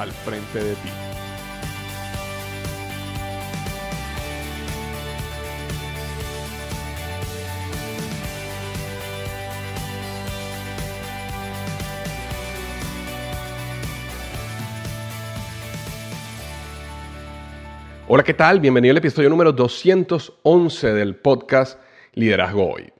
al frente de ti. Hola, ¿qué tal? Bienvenido al episodio número 211 del podcast Liderazgo Hoy.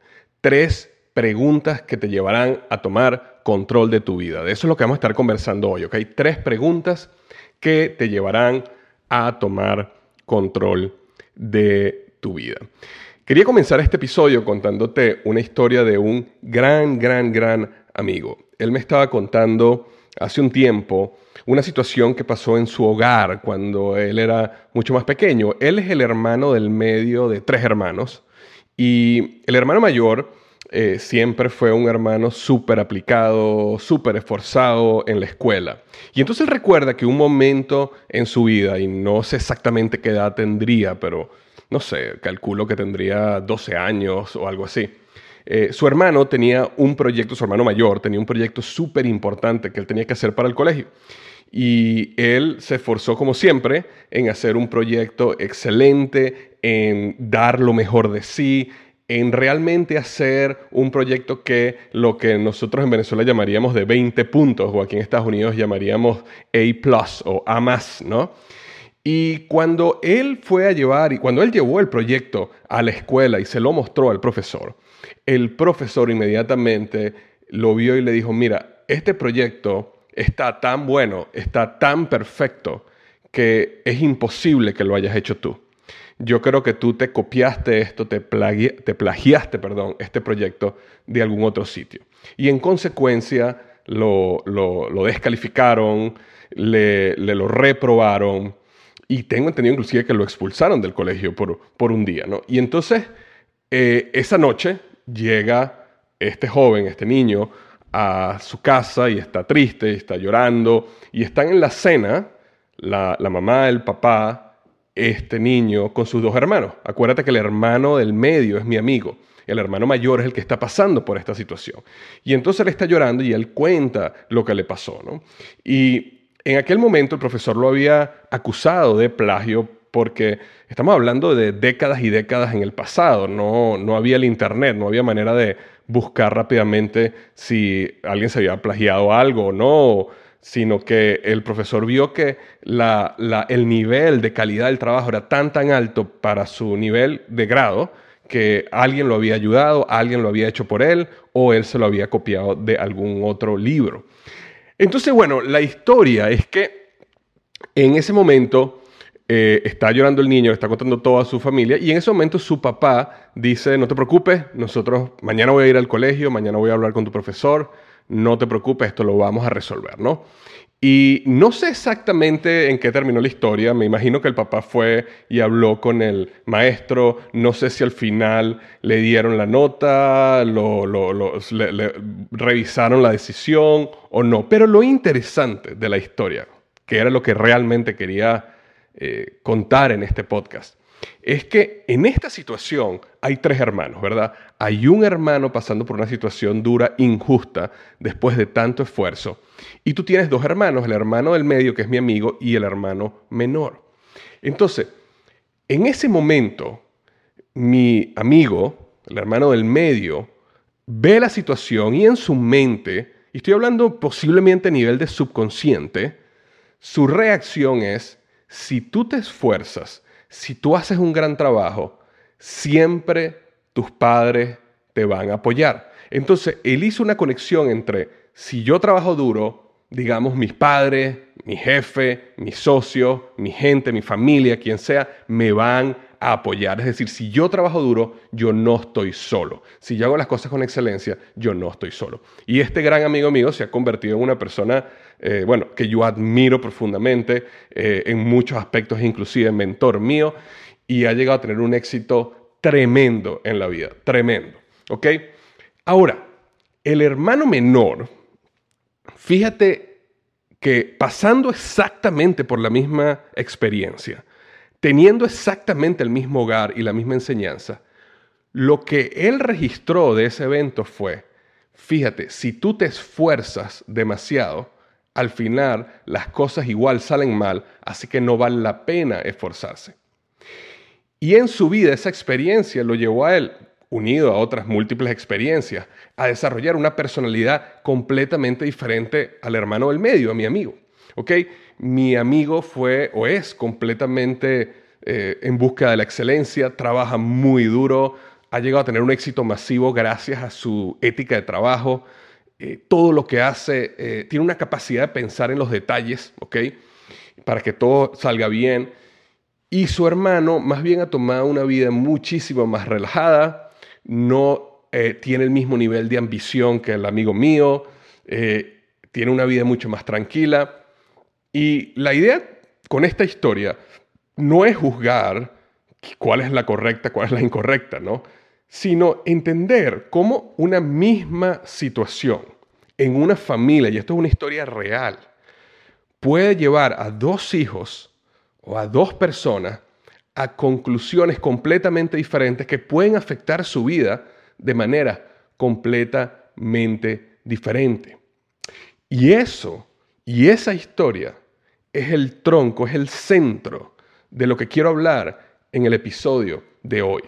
Tres preguntas que te llevarán a tomar control de tu vida. De eso es lo que vamos a estar conversando hoy, ¿ok? Tres preguntas que te llevarán a tomar control de tu vida. Quería comenzar este episodio contándote una historia de un gran, gran, gran amigo. Él me estaba contando hace un tiempo una situación que pasó en su hogar cuando él era mucho más pequeño. Él es el hermano del medio de tres hermanos y el hermano mayor eh, siempre fue un hermano súper aplicado, súper esforzado en la escuela. Y entonces recuerda que un momento en su vida, y no sé exactamente qué edad tendría, pero no sé, calculo que tendría 12 años o algo así. Eh, su hermano tenía un proyecto, su hermano mayor tenía un proyecto súper importante que él tenía que hacer para el colegio. Y él se esforzó como siempre en hacer un proyecto excelente, en dar lo mejor de sí, en realmente hacer un proyecto que lo que nosotros en Venezuela llamaríamos de 20 puntos o aquí en Estados Unidos llamaríamos A o A ¿no? Y cuando él fue a llevar, y cuando él llevó el proyecto a la escuela y se lo mostró al profesor, el profesor inmediatamente lo vio y le dijo, mira, este proyecto está tan bueno, está tan perfecto, que es imposible que lo hayas hecho tú. Yo creo que tú te copiaste esto, te, te plagiaste, perdón, este proyecto de algún otro sitio. Y en consecuencia lo, descalificaron, le, lo reprobaron y tengo entendido inclusive que lo expulsaron del colegio por, por un día. ¿no? Y entonces, eh, esa noche llega este joven, este niño, a su casa y está triste, está llorando, y están en la cena, la, mamá, el papá, este niño con sus dos hermanos. Acuérdate que el hermano del medio es mi amigo. El hermano mayor es el que está pasando por esta situación. Y entonces él está llorando y él cuenta lo que le pasó. ¿no? Y en aquel momento el profesor lo había acusado de plagio porque estamos hablando de décadas y décadas en el pasado. No, no había el Internet, no había manera de buscar rápidamente si alguien se había plagiado algo o no, sino que el profesor vio que el nivel de calidad del trabajo era tan, tan alto para su nivel de grado que alguien lo había ayudado, alguien lo había hecho por él o él se lo había copiado de algún otro libro. Entonces, bueno, la historia es que en ese momento eh, está llorando el niño, está contando todo a su familia y en ese momento su papá dice, no te preocupes, nosotros mañana voy a ir al colegio, mañana voy a hablar con tu profesor, no te preocupes, esto lo vamos a resolver, ¿no? Y no sé exactamente en qué terminó la historia, me imagino que el papá fue y habló con el maestro, no sé si al final le dieron la nota, lo, revisaron la decisión o no, pero lo interesante de la historia, que era lo que realmente quería eh, contar en este podcast, es que en esta situación hay tres hermanos, ¿verdad? Hay un hermano pasando por una situación dura, injusta, después de tanto esfuerzo. Y tú tienes dos hermanos, el hermano del medio, que es mi amigo, y el hermano menor. Entonces, en ese momento, mi amigo, el hermano del medio, ve la situación y en su mente, y estoy hablando posiblemente a nivel de subconsciente, su reacción es, si tú te esfuerzas, si tú haces un gran trabajo, siempre tus padres te van a apoyar. Entonces, él hizo una conexión entre si yo trabajo duro, digamos, mis padres, mi jefe, mi socio, mi gente, mi familia, quien sea, me van a apoyar. Es decir, si yo trabajo duro, yo no estoy solo. Si yo hago las cosas con excelencia, yo no estoy solo. Y este gran amigo mío se ha convertido en una persona, eh, bueno, que yo admiro profundamente eh, en muchos aspectos, inclusive mentor mío, y ha llegado a tener un éxito tremendo en la vida, tremendo. ¿Ok? Ahora, el hermano menor, fíjate que pasando exactamente por la misma experiencia, teniendo exactamente el mismo hogar y la misma enseñanza, lo que él registró de ese evento fue, fíjate, si tú te esfuerzas demasiado, al final las cosas igual salen mal, así que no vale la pena esforzarse. Y en su vida esa experiencia lo llevó a él, unido a otras múltiples experiencias, a desarrollar una personalidad completamente diferente al hermano del medio, a mi amigo. ¿Ok? Mi amigo fue o es completamente eh, en busca de la excelencia, trabaja muy duro, ha llegado a tener un éxito masivo gracias a su ética de trabajo. Eh, todo lo que hace, eh, tiene una capacidad de pensar en los detalles, ¿ok? Para que todo salga bien. Y su hermano más bien ha tomado una vida muchísimo más relajada, no tiene el mismo nivel de ambición que el amigo mío, tiene una vida mucho más tranquila. Y la idea con esta historia no es juzgar cuál es la correcta, cuál es la incorrecta, ¿no? Sino entender cómo una misma situación en una familia, y esto es una historia real, puede llevar a dos hijos o a dos personas a conclusiones completamente diferentes que pueden afectar su vida de manera completamente diferente. Y eso, y esa historia es el tronco, es el centro de lo que quiero hablar en el episodio de hoy.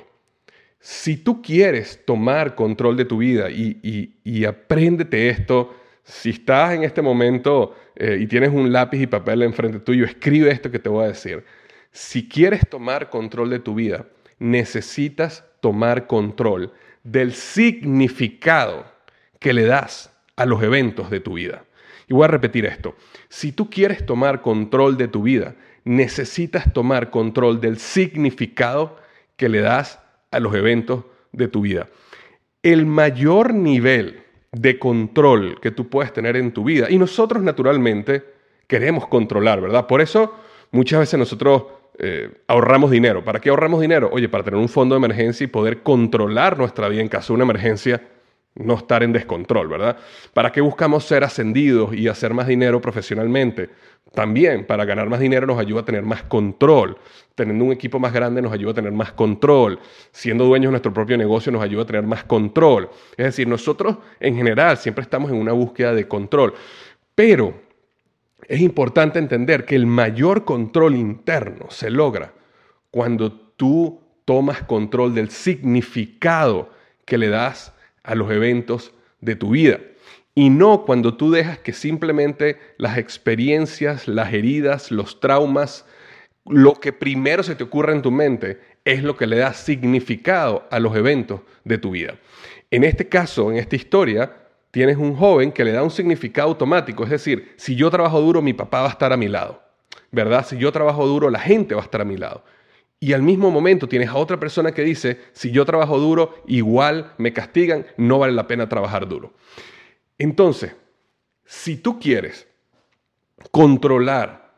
Si tú quieres tomar control de tu vida y, y, apréndete esto, si estás en este momento eh, y tienes un lápiz y papel enfrente tuyo, escribe esto que te voy a decir. Si quieres tomar control de tu vida, necesitas tomar control del significado que le das a los eventos de tu vida. Y voy a repetir esto. Si tú quieres tomar control de tu vida, necesitas tomar control del significado que le das a los eventos de tu vida. El mayor nivel de control que tú puedes tener en tu vida, y nosotros naturalmente queremos controlar, ¿verdad? Por eso muchas veces nosotros eh, ahorramos dinero. ¿Para qué ahorramos dinero? Oye, para tener un fondo de emergencia y poder controlar nuestra vida en caso de una emergencia no estar en descontrol, ¿verdad? ¿Para qué buscamos ser ascendidos y hacer más dinero profesionalmente? También para ganar más dinero nos ayuda a tener más control. Teniendo un equipo más grande nos ayuda a tener más control. Siendo dueños de nuestro propio negocio nos ayuda a tener más control. Es decir, nosotros en general siempre estamos en una búsqueda de control. Pero es importante entender que el mayor control interno se logra cuando tú tomas control del significado que le das a los eventos de tu vida. Y no cuando tú dejas que simplemente las experiencias, las heridas, los traumas, lo que primero se te ocurre en tu mente es lo que le da significado a los eventos de tu vida. En este caso, en esta historia, tienes un joven que le da un significado automático, es decir, si yo trabajo duro, mi papá va a estar a mi lado, ¿verdad? Si yo trabajo duro, la gente va a estar a mi lado. Y al mismo momento tienes a otra persona que dice, si yo trabajo duro, igual me castigan, no vale la pena trabajar duro. Entonces, si tú quieres controlar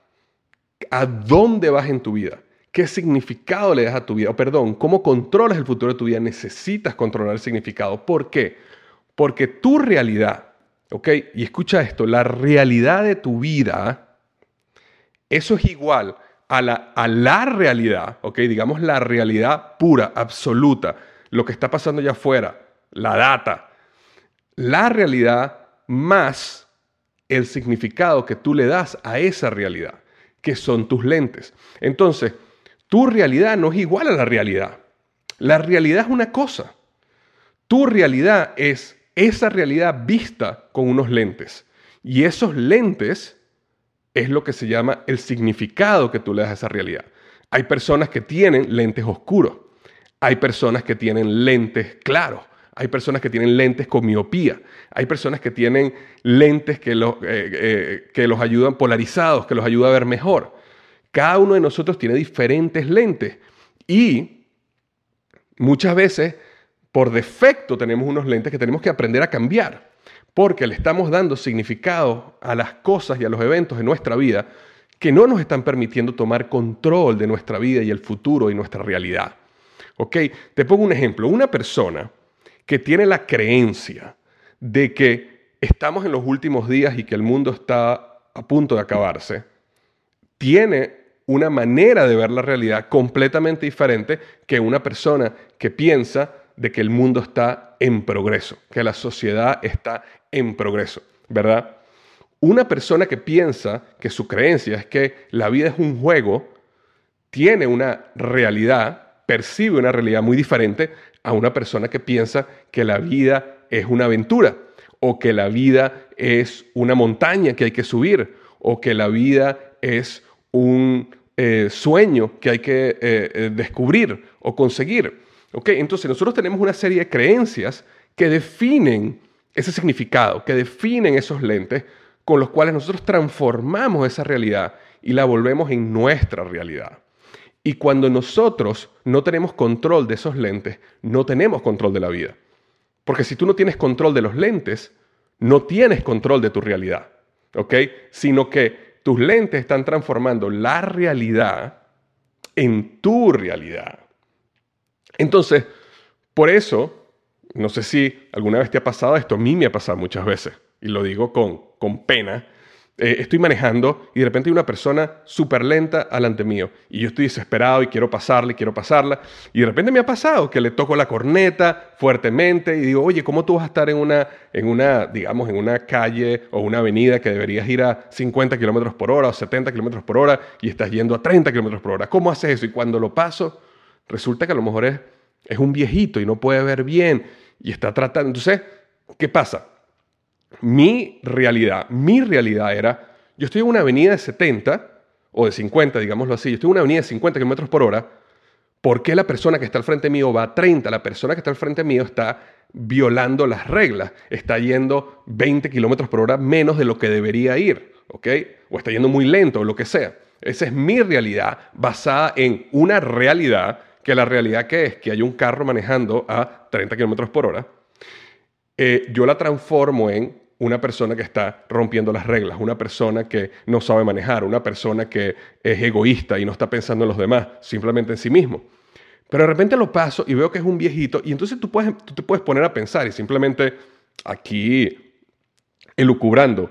a dónde vas en tu vida, qué significado le das a tu vida, o perdón, cómo controlas el futuro de tu vida, necesitas controlar el significado. ¿Por qué? Porque tu realidad, ¿ok? Y escucha esto, la realidad de tu vida, eso es igual a la, a la realidad. Digamos la realidad pura, absoluta, lo que está pasando allá afuera, la data, la realidad más el significado que tú le das a esa realidad, que son tus lentes. Entonces, tu realidad no es igual a la realidad. La realidad es una cosa. Tu realidad es esa realidad vista con unos lentes. Y esos lentes es lo que se llama el significado que tú le das a esa realidad. Hay personas que tienen lentes oscuros. Hay personas que tienen lentes claros. Hay personas que tienen lentes con miopía. Hay personas que tienen lentes que los, eh, eh, que los ayudan polarizados, que los ayuda a ver mejor. Cada uno de nosotros tiene diferentes lentes y muchas veces por defecto tenemos unos lentes que tenemos que aprender a cambiar porque le estamos dando significado a las cosas y a los eventos de nuestra vida que no nos están permitiendo tomar control de nuestra vida y el futuro y nuestra realidad. ¿Ok? Te pongo un ejemplo. Una persona que tiene la creencia de que estamos en los últimos días y que el mundo está a punto de acabarse, tiene una manera de ver la realidad completamente diferente que una persona que piensa de que el mundo está en progreso, que la sociedad está en progreso, ¿verdad? Una persona que piensa que su creencia es que la vida es un juego, tiene una realidad, percibe una realidad muy diferente a una persona que piensa que la vida es una aventura o que la vida es una montaña que hay que subir o que la vida es un eh, sueño que hay que eh, eh, descubrir o conseguir. Entonces nosotros tenemos una serie de creencias que definen ese significado, que definen esos lentes con los cuales nosotros transformamos esa realidad y la volvemos en nuestra realidad. Y cuando nosotros no tenemos control de esos lentes, no tenemos control de la vida. Porque si tú no tienes control de los lentes, no tienes control de tu realidad. ¿Ok? Sino que tus lentes están transformando la realidad en tu realidad. Entonces, por eso, no sé si alguna vez te ha pasado esto, a mí me ha pasado muchas veces, y lo digo con, con pena. Eh, estoy manejando y de repente hay una persona súper lenta delante mío y yo estoy desesperado y quiero pasarle, y quiero pasarla y de repente me ha pasado que le toco la corneta fuertemente y digo, oye, ¿cómo tú vas a estar en una, en una digamos, en una calle o una avenida que deberías ir a 50 kilómetros por hora o 70 kilómetros por hora y estás yendo a 30 kilómetros por hora? ¿Cómo haces eso? Y cuando lo paso, resulta que a lo mejor es, es un viejito y no puede ver bien y está tratando. Entonces, ¿qué pasa? Mi realidad, mi realidad era, yo estoy en una avenida de 70 o de 50, digámoslo así, yo estoy en una avenida de 50 km por hora, ¿por qué la persona que está al frente mío va a 30? La persona que está al frente mío está violando las reglas, está yendo 20 km por hora menos de lo que debería ir, ¿ok? O está yendo muy lento o lo que sea. Esa es mi realidad basada en una realidad que la realidad que es que hay un carro manejando a 30 kilómetros por hora, eh, yo la transformo en una persona que está rompiendo las reglas, una persona que no sabe manejar, una persona que es egoísta y no está pensando en los demás, simplemente en sí mismo. Pero de repente lo paso y veo que es un viejito y entonces tú, puedes, tú te puedes poner a pensar y simplemente aquí elucubrando.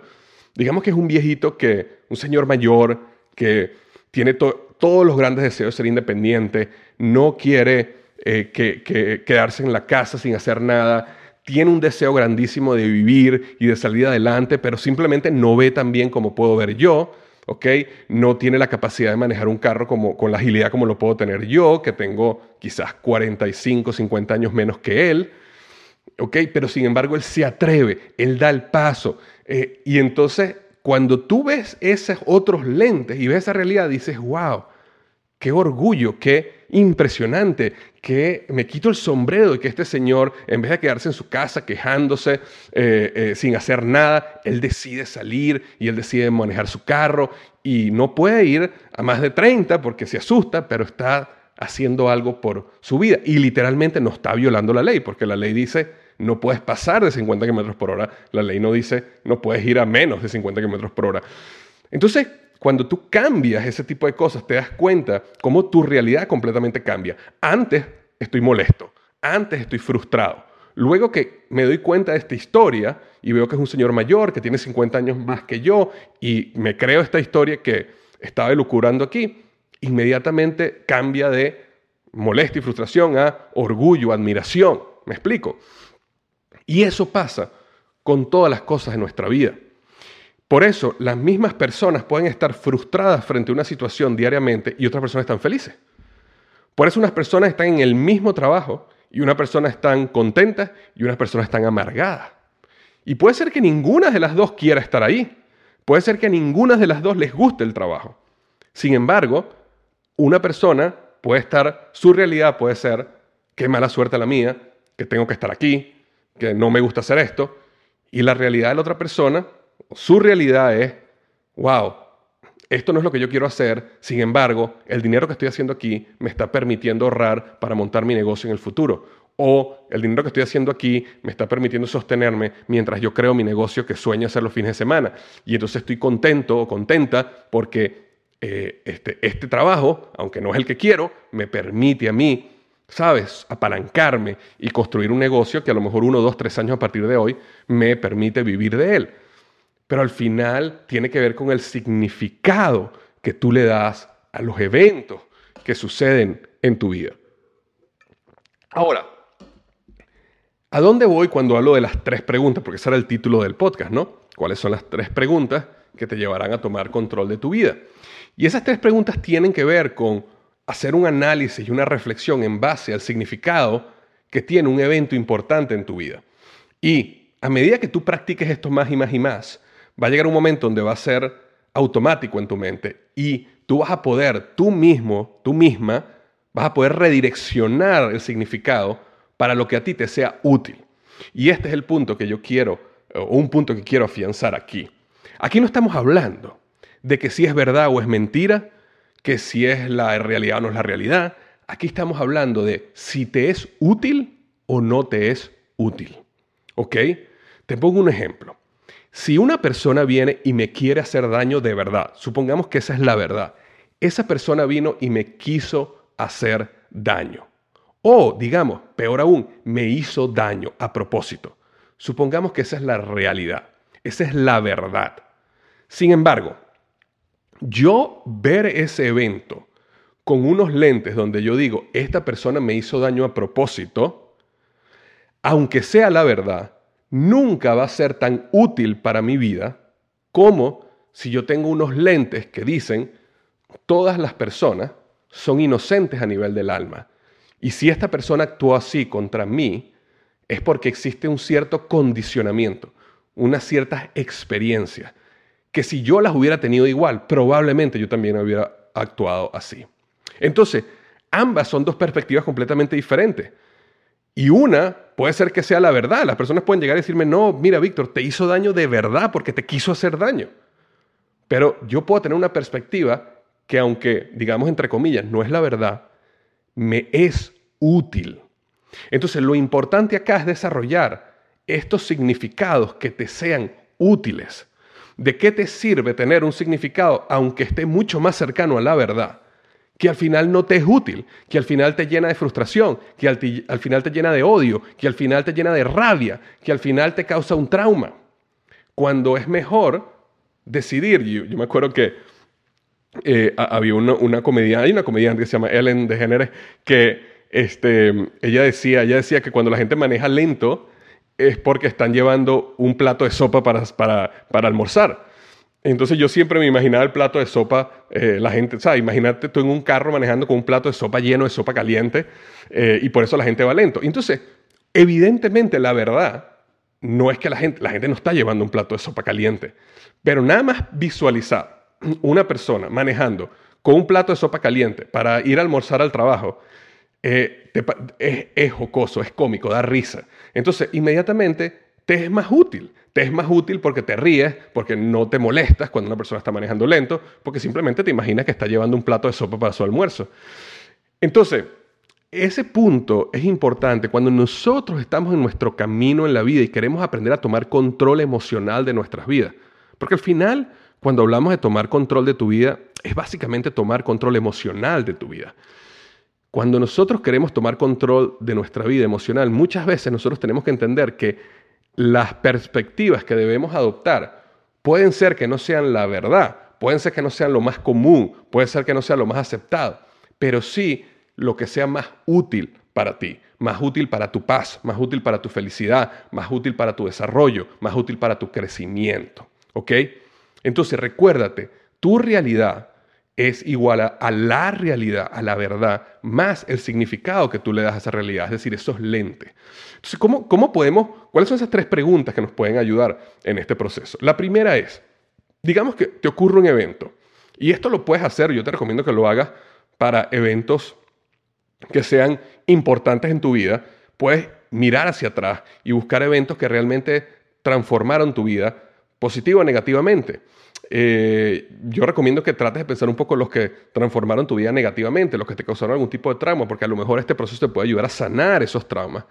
Digamos que es un viejito que, un señor mayor que tiene todos los grandes deseos de ser independiente, no quiere eh, que, quedarse en la casa sin hacer nada, tiene un deseo grandísimo de vivir y de salir adelante, pero simplemente no ve tan bien como puedo ver yo. ¿ok? No tiene la capacidad de manejar un carro como, con la agilidad como lo puedo tener yo, que tengo quizás 45, 50 años menos que él, ¿ok? Pero sin embargo él se atreve, él da el paso. Eh, y entonces cuando tú ves esos otros lentes y ves esa realidad, dices, wow, qué orgullo, qué impresionante, que me quito el sombrero de que este señor, en vez de quedarse en su casa quejándose eh, eh, sin hacer nada, él decide salir y él decide manejar su carro y no puede ir a más de 30 porque se asusta, pero está haciendo algo por su vida y literalmente no está violando la ley porque la ley dice no puedes pasar de 50 km por hora, la ley no dice no puedes ir a menos de 50 km por hora. Entonces, cuando tú cambias ese tipo de cosas, te das cuenta cómo tu realidad completamente cambia. Antes estoy molesto, antes estoy frustrado. Luego que me doy cuenta de esta historia y veo que es un señor mayor, que tiene 50 años más que yo, y me creo esta historia que estaba elucubrando aquí, inmediatamente cambia de molestia y frustración a orgullo, admiración. ¿Me explico? Y eso pasa con todas las cosas de nuestra vida. Por eso, las mismas personas pueden estar frustradas frente a una situación diariamente y otras personas están felices. Por eso unas personas están en el mismo trabajo y una persona están contentas y unas personas están amargadas. Y puede ser que ninguna de las dos quiera estar ahí. Puede ser que a ninguna de las dos les guste el trabajo. Sin embargo, una persona puede estar, su realidad puede ser, qué mala suerte la mía, que tengo que estar aquí, que no me gusta hacer esto. Y la realidad de la otra persona su realidad es, wow, esto no es lo que yo quiero hacer, sin embargo, el dinero que estoy haciendo aquí me está permitiendo ahorrar para montar mi negocio en el futuro. O el dinero que estoy haciendo aquí me está permitiendo sostenerme mientras yo creo mi negocio que sueño hacer los fines de semana. Y entonces estoy contento o contenta porque eh, este, este trabajo, aunque no es el que quiero, me permite a mí, ¿sabes?, apalancarme y construir un negocio que a lo mejor uno, dos, tres años a partir de hoy me permite vivir de él pero al final tiene que ver con el significado que tú le das a los eventos que suceden en tu vida. Ahora, ¿a dónde voy cuando hablo de las tres preguntas? Porque ese era el título del podcast, ¿no? ¿Cuáles son las tres preguntas que te llevarán a tomar control de tu vida? Y esas tres preguntas tienen que ver con hacer un análisis y una reflexión en base al significado que tiene un evento importante en tu vida. Y a medida que tú practiques esto más y más y más, va a llegar un momento donde va a ser automático en tu mente y tú vas a poder, tú mismo, tú misma, vas a poder redireccionar el significado para lo que a ti te sea útil. Y este es el punto que yo quiero, o un punto que quiero afianzar aquí. Aquí no estamos hablando de que si es verdad o es mentira, que si es la realidad o no es la realidad. Aquí estamos hablando de si te es útil o no te es útil. ¿Ok? Te pongo un ejemplo. Si una persona viene y me quiere hacer daño de verdad, supongamos que esa es la verdad, esa persona vino y me quiso hacer daño. O, digamos, peor aún, me hizo daño a propósito. Supongamos que esa es la realidad, esa es la verdad. Sin embargo, yo ver ese evento con unos lentes donde yo digo, esta persona me hizo daño a propósito, aunque sea la verdad, nunca va a ser tan útil para mi vida como si yo tengo unos lentes que dicen todas las personas son inocentes a nivel del alma. Y si esta persona actuó así contra mí, es porque existe un cierto condicionamiento, unas ciertas experiencias, que si yo las hubiera tenido igual, probablemente yo también hubiera actuado así. Entonces, ambas son dos perspectivas completamente diferentes. Y una puede ser que sea la verdad. Las personas pueden llegar y decirme, no, mira, Víctor, te hizo daño de verdad porque te quiso hacer daño. Pero yo puedo tener una perspectiva que aunque, digamos, entre comillas, no es la verdad, me es útil. Entonces, lo importante acá es desarrollar estos significados que te sean útiles. ¿De qué te sirve tener un significado aunque esté mucho más cercano a la verdad? Que al final no te es útil, que al final te llena de frustración, que al, final te llena de odio, que al final te llena de rabia, que al final te causa un trauma. Cuando es mejor decidir, yo, me acuerdo que eh, había una, una comediante, hay una comediante que se llama Ellen DeGeneres, que este, ella, decía, ella decía que cuando la gente maneja lento es porque están llevando un plato de sopa para, para, para almorzar. Entonces yo siempre me imaginaba el plato de sopa, eh, la gente, ¿sabes? Imagínate tú en un carro manejando con un plato de sopa lleno de sopa caliente eh, y por eso la gente va lento. Entonces, evidentemente la verdad no es que la gente, la gente no está llevando un plato de sopa caliente, pero nada más visualizar una persona manejando con un plato de sopa caliente para ir a almorzar al trabajo, eh, es, es jocoso, es cómico, da risa. Entonces, inmediatamente te es más útil. Te es más útil porque te ríes, porque no te molestas cuando una persona está manejando lento, porque simplemente te imaginas que está llevando un plato de sopa para su almuerzo. Entonces, ese punto es importante cuando nosotros estamos en nuestro camino en la vida y queremos aprender a tomar control emocional de nuestras vidas. Porque al final, cuando hablamos de tomar control de tu vida, es básicamente tomar control emocional de tu vida. Cuando nosotros queremos tomar control de nuestra vida emocional, muchas veces nosotros tenemos que entender que las perspectivas que debemos adoptar pueden ser que no sean la verdad, pueden ser que no sean lo más común, puede ser que no sea lo más aceptado, pero sí lo que sea más útil para ti, más útil para tu paz, más útil para tu felicidad, más útil para tu desarrollo, más útil para tu crecimiento. ¿Ok? Entonces recuérdate, tu realidad es igual a, la realidad, a la verdad, más el significado que tú le das a esa realidad, es decir, esos lentes. Entonces, ¿cómo, ¿cómo podemos, cuáles son esas tres preguntas que nos pueden ayudar en este proceso? La primera es, digamos que te ocurre un evento, y esto lo puedes hacer, yo te recomiendo que lo hagas para eventos que sean importantes en tu vida, puedes mirar hacia atrás y buscar eventos que realmente transformaron tu vida positiva o negativamente. Eh, yo recomiendo que trates de pensar un poco los que transformaron tu vida negativamente, los que te causaron algún tipo de trauma, porque a lo mejor este proceso te puede ayudar a sanar esos traumas.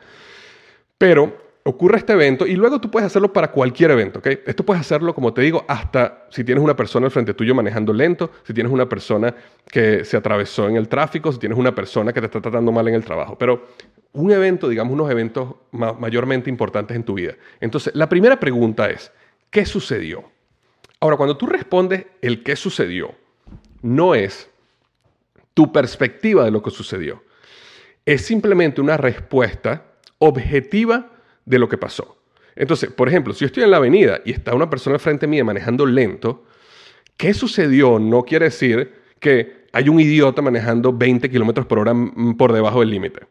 Pero ocurre este evento y luego tú puedes hacerlo para cualquier evento, ¿ok? Esto puedes hacerlo, como te digo, hasta si tienes una persona al frente tuyo manejando lento, si tienes una persona que se atravesó en el tráfico, si tienes una persona que te está tratando mal en el trabajo. Pero un evento, digamos, unos eventos mayormente importantes en tu vida. Entonces, la primera pregunta es, ¿qué sucedió? Ahora, cuando tú respondes el qué sucedió, no es tu perspectiva de lo que sucedió. Es simplemente una respuesta objetiva de lo que pasó. Entonces, por ejemplo, si yo estoy en la avenida y está una persona frente mía manejando lento, ¿qué sucedió? No quiere decir que hay un idiota manejando 20 kilómetros por hora por debajo del límite.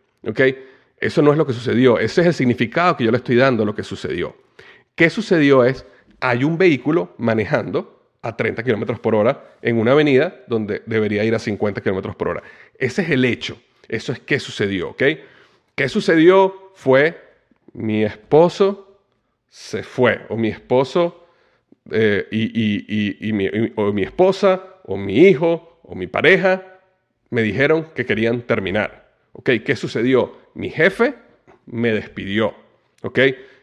Eso no es lo que sucedió. Ese es el significado que yo le estoy dando a lo que sucedió. ¿Qué sucedió? Es hay un vehículo manejando a 30 kilómetros por hora en una avenida donde debería ir a 50 kilómetros por hora. Ese es el hecho. Eso es qué sucedió, ¿ok? ¿Qué sucedió? Fue mi esposo se fue, o mi esposo eh, y, o mi esposa, o mi hijo, o mi pareja, me dijeron que querían terminar. ¿Ok? ¿Qué sucedió? Mi jefe me despidió. ¿Ok?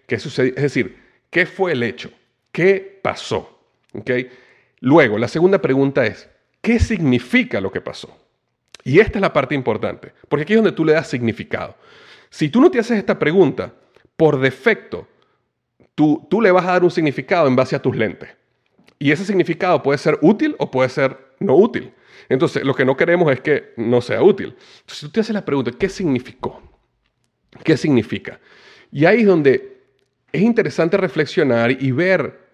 ¿Qué sucedió? Es decir, ¿qué fue el hecho? ¿Qué pasó? Luego, la segunda pregunta es, ¿qué significa lo que pasó? Y esta es la parte importante, porque aquí es donde tú le das significado. Si tú no te haces esta pregunta, por defecto, tú, tú le vas a dar un significado en base a tus lentes. Y ese significado puede ser útil o puede ser no útil. Entonces, lo que no queremos es que no sea útil. Entonces, tú te haces la pregunta, ¿qué significó? ¿Qué significa? Y ahí es donde es interesante reflexionar y ver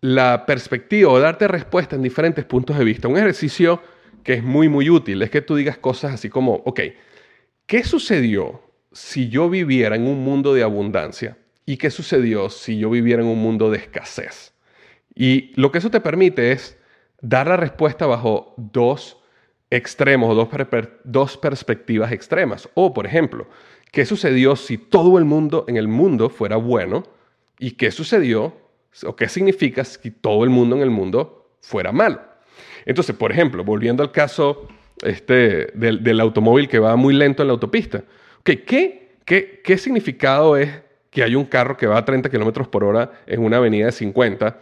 la perspectiva o darte respuesta en diferentes puntos de vista. Un ejercicio que es muy, muy útil es que tú digas cosas así como, ok, ¿qué sucedió si yo viviera en un mundo de abundancia? ¿Y qué sucedió si yo viviera en un mundo de escasez? Y lo que eso te permite es dar la respuesta bajo dos extremos o dos, dos perspectivas extremas. O, por ejemplo, ¿qué sucedió si todo el mundo en el mundo fuera bueno? ¿Y qué sucedió o qué significa si todo el mundo en el mundo fuera malo? Entonces, por ejemplo, volviendo al caso este, del, automóvil que va muy lento en la autopista. ¿qué, qué, ¿Qué significado es que hay un carro que va a 30 kilómetros por hora en una avenida de 50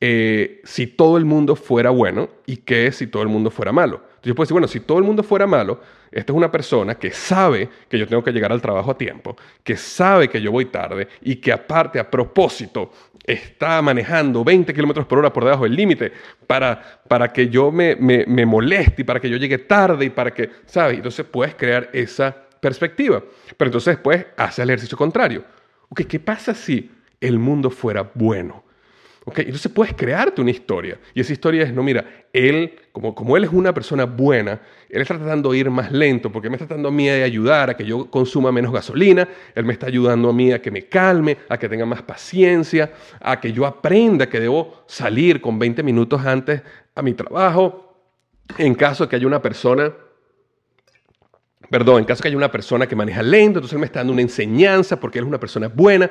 eh, si todo el mundo fuera bueno y qué si todo el mundo fuera malo? Yo puedo decir, bueno, si todo el mundo fuera malo, esta es una persona que sabe que yo tengo que llegar al trabajo a tiempo, que sabe que yo voy tarde y que aparte, a propósito, está manejando 20 kilómetros por hora por debajo del límite para, para que yo me, me, moleste y para que yo llegue tarde y para que, ¿sabes? Entonces puedes crear esa perspectiva. Pero entonces después haces el ejercicio contrario. ¿qué pasa si el mundo fuera bueno? Entonces puedes crearte una historia. Y esa historia es, no, mira, él, como, como él es una persona buena, él está tratando de ir más lento porque me está tratando a mí de ayudar a que yo consuma menos gasolina, él me está ayudando a mí a que me calme, a que tenga más paciencia, a que yo aprenda que debo salir con 20 minutos antes a mi trabajo. En caso de que haya una persona perdón, en caso que haya una persona que maneja lento, entonces él me está dando una enseñanza porque él es una persona buena.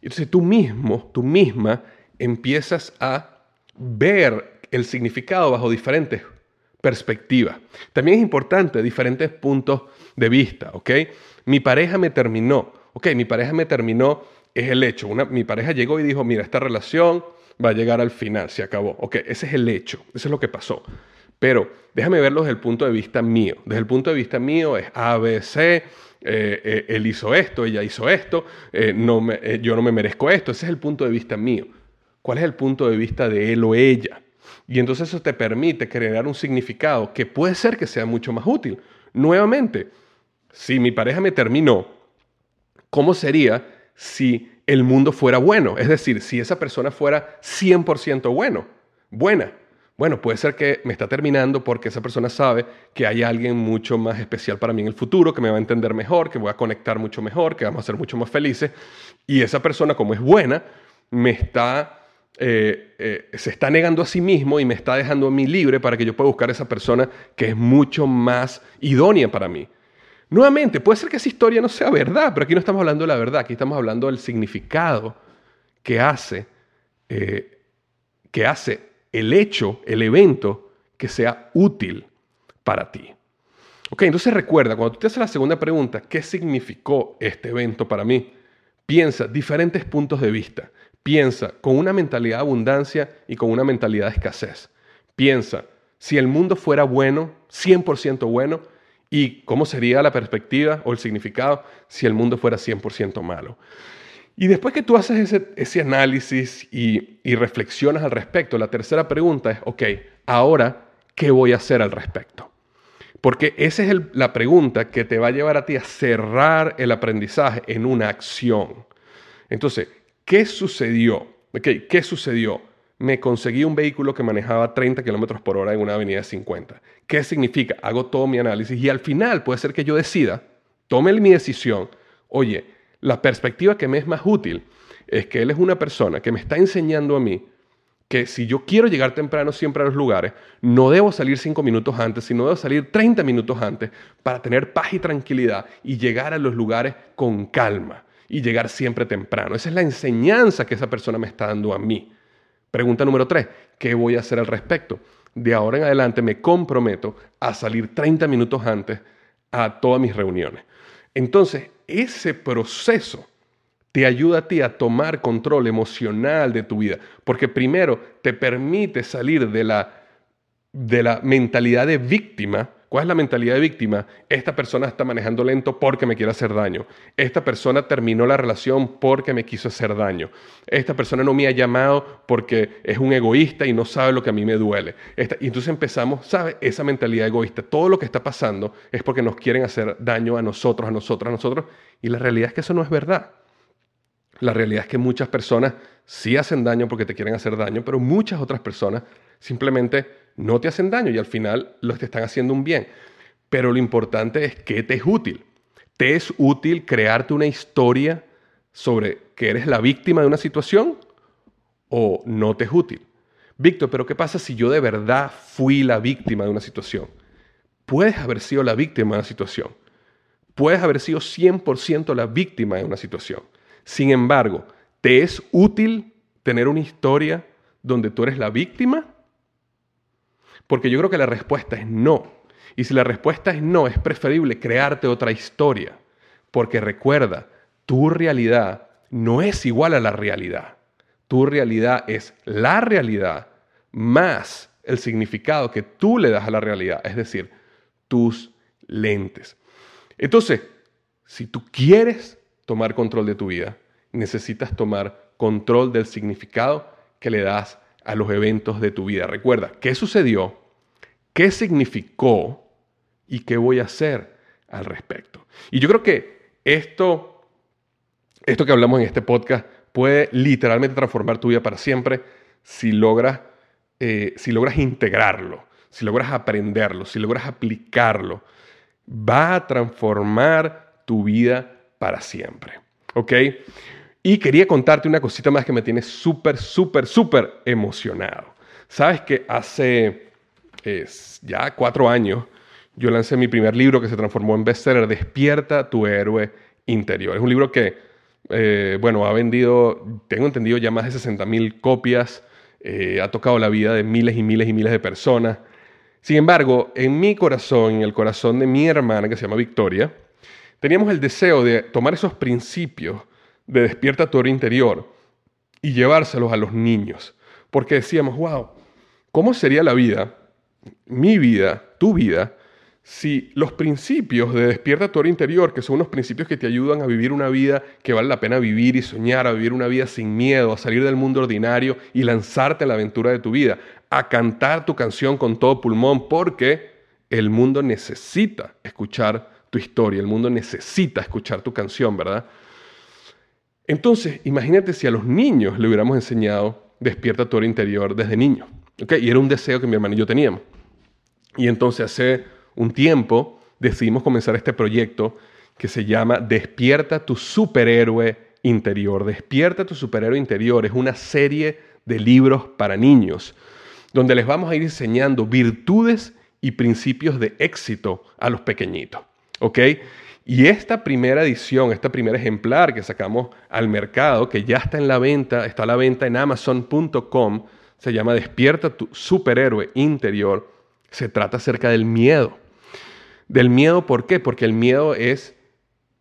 Entonces tú mismo, tú misma, empiezas a ver el significado bajo diferentes perspectivas. También es importante diferentes puntos de vista, ¿ok? Mi pareja me terminó, ok, mi pareja me terminó es el hecho. Mi pareja llegó y dijo, mira, esta relación va a llegar al final, se acabó. Ok, ese es el hecho, eso es lo que pasó. Pero déjame verlo desde el punto de vista mío. Desde el punto de vista mío es A, B, C, eh, eh, él hizo esto, ella hizo esto, eh, no me, yo no me merezco esto. Ese es el punto de vista mío. ¿Cuál es el punto de vista de él o ella? Y entonces eso te permite crear un significado que puede ser que sea mucho más útil. Nuevamente, si mi pareja me terminó, ¿cómo sería si el mundo fuera bueno? Es decir, si esa persona fuera 100% bueno, buena. Bueno, puede ser que me está terminando porque esa persona sabe que hay alguien mucho más especial para mí en el futuro, que me va a entender mejor, que voy a conectar mucho mejor, que vamos a ser mucho más felices. Y esa persona, como es buena, me está, eh, eh, se está negando a sí mismo y me está dejando a mí libre para que yo pueda buscar a esa persona que es mucho más idónea para mí. Nuevamente, puede ser que esa historia no sea verdad, pero aquí no estamos hablando de la verdad, aquí estamos hablando del significado que hace, eh, que hace el hecho, el evento que sea útil para ti. Ok, entonces recuerda, cuando tú te haces la segunda pregunta, ¿qué significó este evento para mí? Piensa diferentes puntos de vista. Piensa con una mentalidad de abundancia y con una mentalidad de escasez. Piensa, si el mundo fuera bueno, 100% bueno, y cómo sería la perspectiva o el significado si el mundo fuera 100% malo. Y después que tú haces ese, análisis y, y, reflexionas al respecto, la tercera pregunta es, ok, ahora, ¿qué voy a hacer al respecto? Porque esa es la pregunta que te va a llevar a ti a cerrar el aprendizaje en una acción. Entonces, ¿qué sucedió? Okay, ¿Qué sucedió? Me conseguí un vehículo que manejaba 30 kilómetros por hora en una avenida 50. ¿Qué significa? Hago todo mi análisis y al final puede ser que yo decida, tome mi decisión, oye, la perspectiva que me es más útil es que él es una persona que me está enseñando a mí que si yo quiero llegar temprano siempre a los lugares, no debo salir cinco minutos antes, sino debo salir 30 minutos antes para tener paz y tranquilidad y llegar a los lugares con calma y llegar siempre temprano. Esa es la enseñanza que esa persona me está dando a mí. Pregunta número tres, ¿qué voy a hacer al respecto? De ahora en adelante me comprometo a salir 30 minutos antes a todas mis reuniones. Entonces, ese proceso te ayuda a ti a tomar control emocional de tu vida, porque primero te permite salir de la, de la mentalidad de víctima. ¿Cuál es la mentalidad de víctima? Esta persona está manejando lento porque me quiere hacer daño. Esta persona terminó la relación porque me quiso hacer daño. Esta persona no me ha llamado porque es un egoísta y no sabe lo que a mí me duele. y entonces empezamos, ¿sabes? Esa mentalidad egoísta. Todo lo que está pasando es porque nos quieren hacer daño a nosotros, a nosotros, a nosotros. Y la realidad es que eso no es verdad. La realidad es que muchas personas sí hacen daño porque te quieren hacer daño, pero muchas otras personas simplemente no te hacen daño y al final los te están haciendo un bien. Pero lo importante es que te es útil. ¿Te es útil crearte una historia sobre que eres la víctima de una situación o no te es útil? Víctor, pero ¿qué pasa si yo de verdad fui la víctima de una situación? Puedes haber sido la víctima de una situación, Puedes haber sido 100% la víctima de una situación. Sin embargo, ¿te es útil tener una historia donde tú eres la víctima? Porque yo creo que la respuesta es no. Y si la respuesta es no, es preferible crearte otra historia. Porque recuerda, tu realidad no es igual a la realidad. Tu realidad es la realidad más el significado que tú le das a la realidad, es decir, tus lentes. Entonces, si tú quieres tomar control de tu vida, necesitas tomar control del significado que le das a los eventos de tu vida. Recuerda, ¿qué sucedió? ¿Qué significó? ¿Y qué voy a hacer al respecto? Y yo creo que esto, esto que hablamos en este podcast puede literalmente transformar tu vida para siempre si logras, eh, si logras integrarlo, si logras aprenderlo, si logras aplicarlo va a transformar tu vida para siempre. ¿Ok? Y quería contarte una cosita más que me tiene súper, súper, súper emocionado. Sabes que hace ya cuatro años yo lancé mi primer libro que se transformó en bestseller, Despierta tu héroe interior. Es un libro que, eh, bueno, ha vendido, tengo entendido, ya más de 60 mil copias, eh, ha tocado la vida de miles y miles y miles de personas. Sin embargo, en mi corazón, en el corazón de mi hermana, que se llama Victoria, teníamos el deseo de tomar esos principios de Despierta tu héroe interior y llevárselos a los niños. Porque decíamos, wow, ¿cómo sería la vida, mi vida, tu vida, si los principios de despierta tu hora interior, que son unos principios que te ayudan a vivir una vida que vale la pena vivir y soñar, a vivir una vida sin miedo, a salir del mundo ordinario y lanzarte a la aventura de tu vida, a cantar tu canción con todo pulmón, porque el mundo necesita escuchar tu historia, el mundo necesita escuchar tu canción, ¿verdad? Entonces, imagínate si a los niños le hubiéramos enseñado despierta tu hora interior desde niño. ¿okay? Y era un deseo que mi hermano y yo teníamos. Y entonces hace un tiempo decidimos comenzar este proyecto que se llama Despierta tu superhéroe interior. Despierta tu superhéroe interior es una serie de libros para niños donde les vamos a ir enseñando virtudes y principios de éxito a los pequeñitos. ¿Ok? Y esta primera edición, este primer ejemplar que sacamos al mercado, que ya está en la venta, está a la venta en amazon.com, se llama Despierta tu superhéroe interior, se trata acerca del miedo. Del miedo, ¿por qué? Porque el miedo es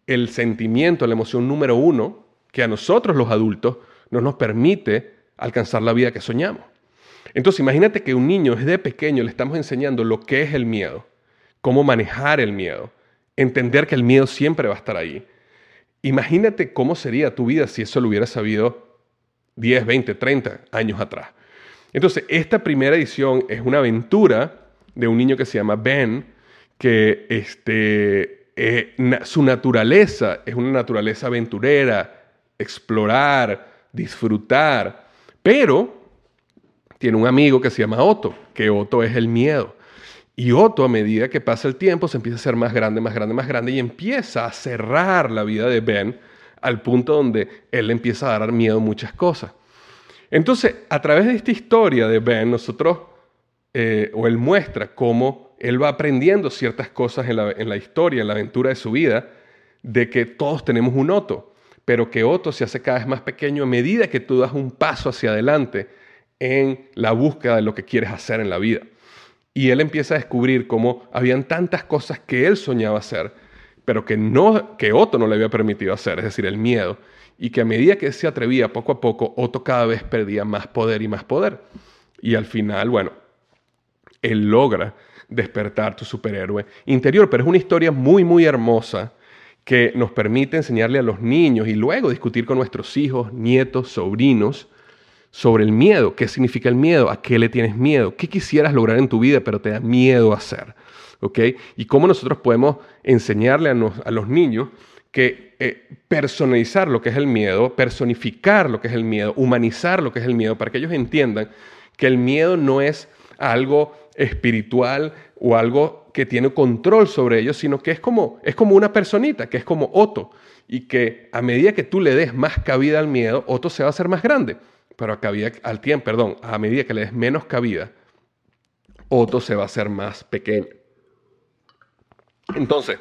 el sentimiento, la emoción número uno que a nosotros los adultos no nos permite alcanzar la vida que soñamos. Entonces imagínate que un niño desde pequeño le estamos enseñando lo que es el miedo, cómo manejar el miedo, entender que el miedo siempre va a estar ahí. Imagínate cómo sería tu vida si eso lo hubieras sabido 10, 20, 30 años atrás. Entonces, esta primera edición es una aventura de un niño que se llama Ben, que este, eh, su naturaleza es una naturaleza aventurera, explorar, disfrutar, pero tiene un amigo que se llama Otto, que Otto es el miedo. Y Otto, a medida que pasa el tiempo, se empieza a ser más grande, más grande, más grande y empieza a cerrar la vida de Ben al punto donde él empieza a dar miedo a muchas cosas. Entonces, a través de esta historia de Ben, nosotros, eh, o él muestra cómo él va aprendiendo ciertas cosas en la, historia, en la aventura de su vida, de que todos tenemos un Otto, pero que Otto se hace cada vez más pequeño a medida que tú das un paso hacia adelante en la búsqueda de lo que quieres hacer en la vida. Y él empieza a descubrir cómo habían tantas cosas que él soñaba hacer, pero que, no, que Otto no le había permitido hacer, es decir, el miedo. Y que a medida que se atrevía poco a poco, Otto cada vez perdía más poder y más poder. Y al final, bueno, él logra despertar tu superhéroe interior. Pero es una historia muy, muy hermosa que nos permite enseñarle a los niños y luego discutir con nuestros hijos, nietos, sobrinos sobre el miedo. ¿Qué significa el miedo? ¿A qué le tienes miedo? ¿Qué quisieras lograr en tu vida pero te da miedo hacer? ¿Ok? Y cómo nosotros podemos enseñarle a, los niños que eh, personalizar lo que es el miedo, personificar lo que es el miedo, humanizar lo que es el miedo, para que ellos entiendan que el miedo no es algo espiritual o algo que tiene control sobre ellos, sino que es como, es como una personita, que es como Otto, y que a medida que tú le des más cabida al miedo, Otto se va a hacer más grande, pero a cabida, al tiempo, perdón, a medida que le des menos cabida, Otto se va a hacer más pequeño. Entonces,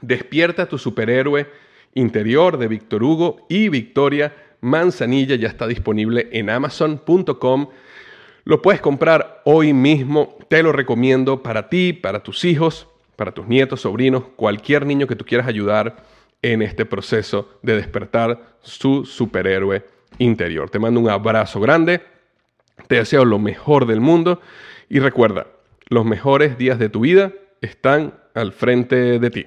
despierta tu superhéroe interior de Víctor Hugo y Victoria Manzanilla ya está disponible en amazon.com lo puedes comprar hoy mismo, te lo recomiendo para ti, para tus hijos, para tus nietos, sobrinos, cualquier niño que tú quieras ayudar en este proceso de despertar su superhéroe interior. Te mando un abrazo grande, te deseo lo mejor del mundo y recuerda, los mejores días de tu vida están al frente de ti.